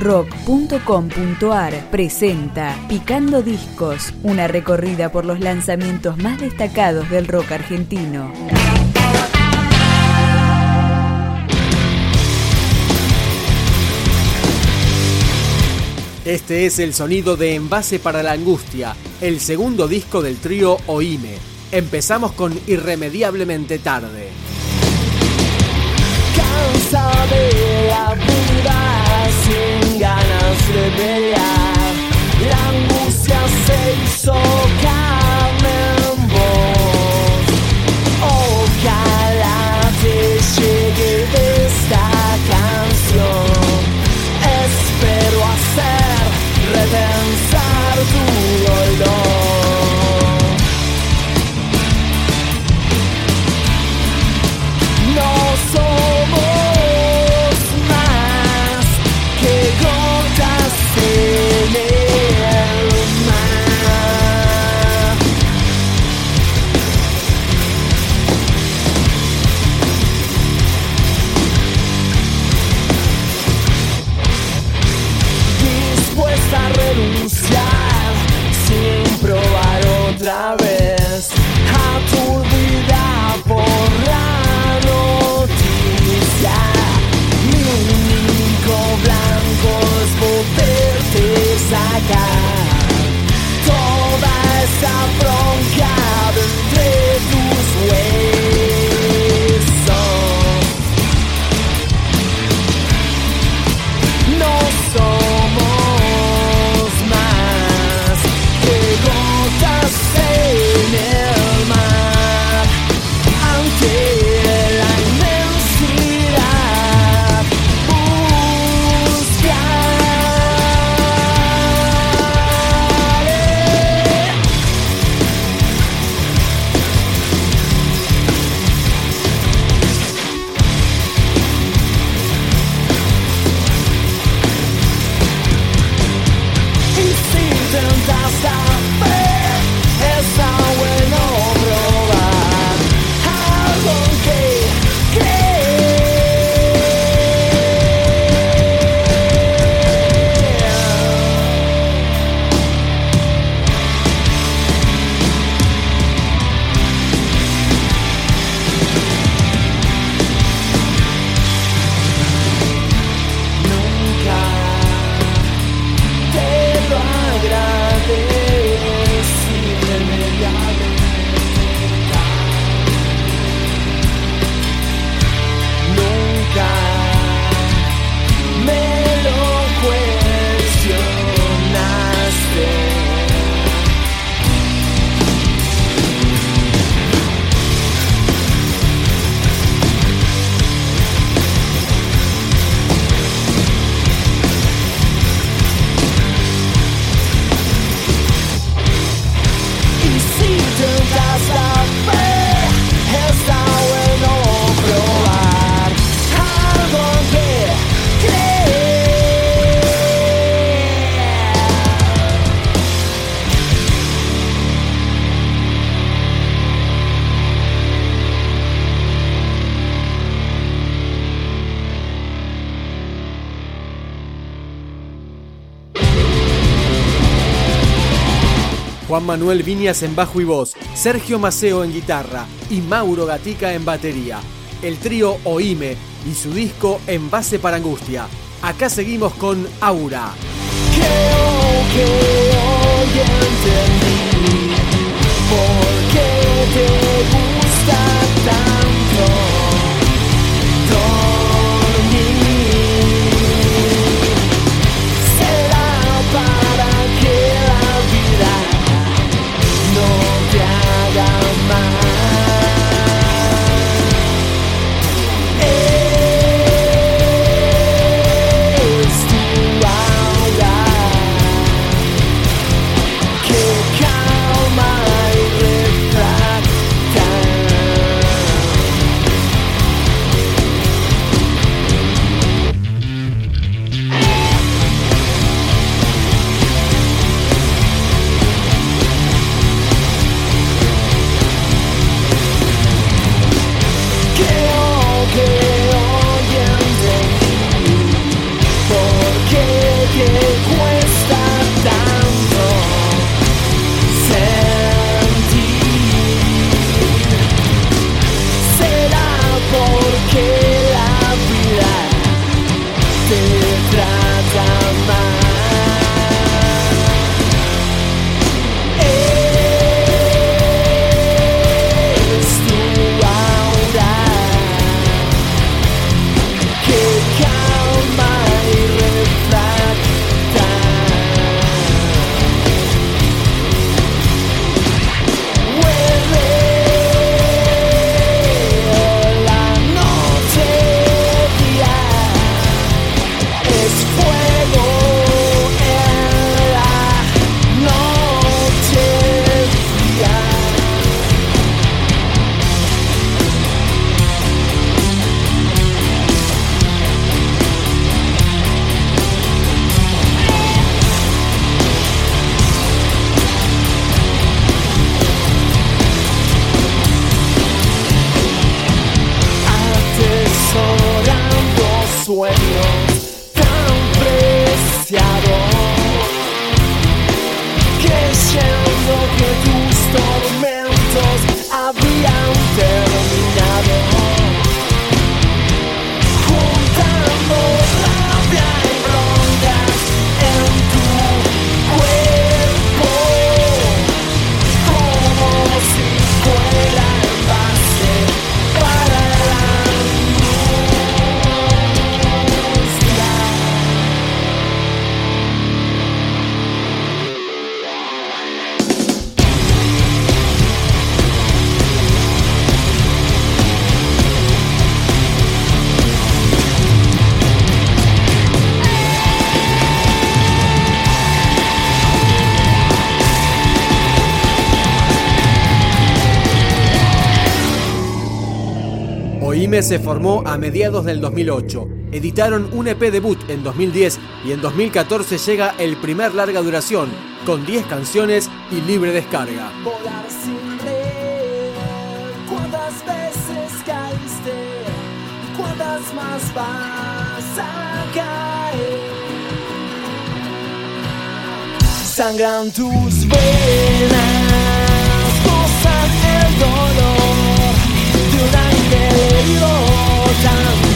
rock.com.ar presenta Picando Discos, una recorrida por los lanzamientos más destacados del rock argentino. Este es el sonido de Envase para la Angustia, el segundo disco del trío Oime. Empezamos con Irremediablemente Tarde. Juan Manuel Viñas en bajo y voz, Sergio Maceo en guitarra y Mauro Gatica en batería. El trío Oime y su disco Envase para Angustia. Acá seguimos con Aura. Por qué te gusta tanto Se formó a mediados del 2008. Editaron un EP debut en 2010 y en 2014 llega el primer larga duración, con 10 canciones y libre descarga. Volar sin ¿cuántas veces caíste? ¿Cuántas más vas a caer? Sangran tus venas, el dolor. れるよ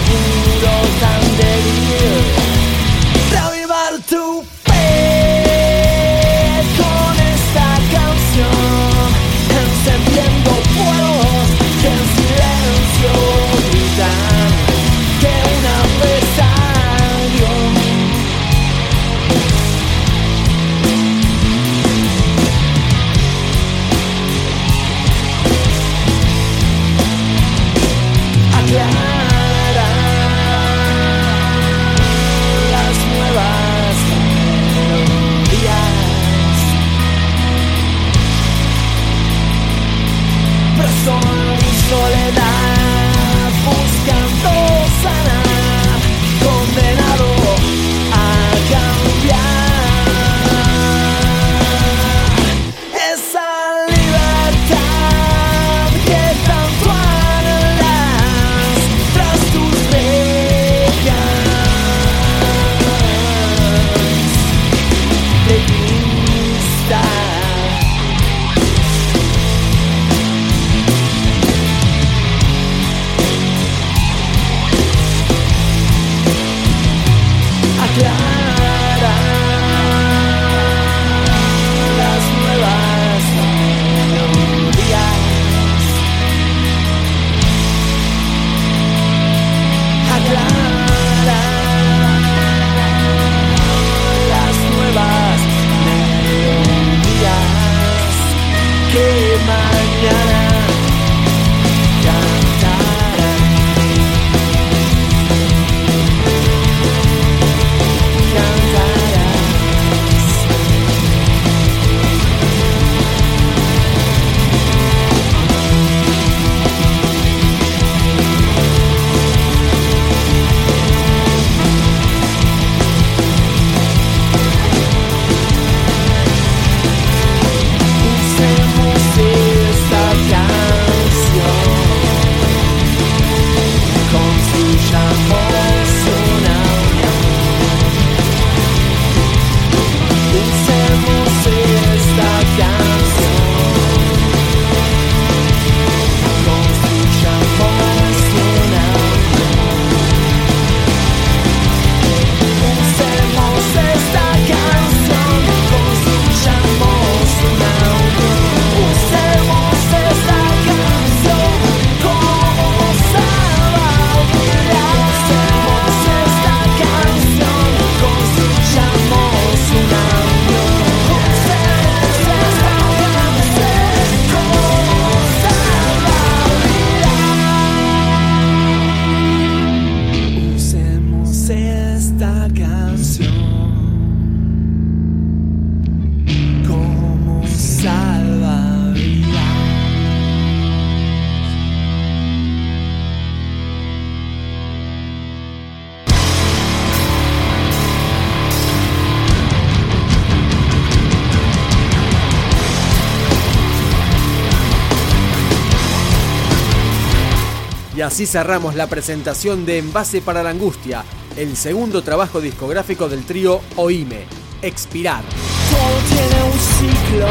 así cerramos la presentación de Envase para la Angustia, el segundo trabajo discográfico del trío Oime, Expirar. Todo tiene un ciclo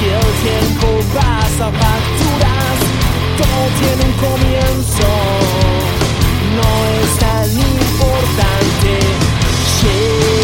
y el tiempo pasa facturas. Todo tiene un comienzo, no es tan importante. Yeah.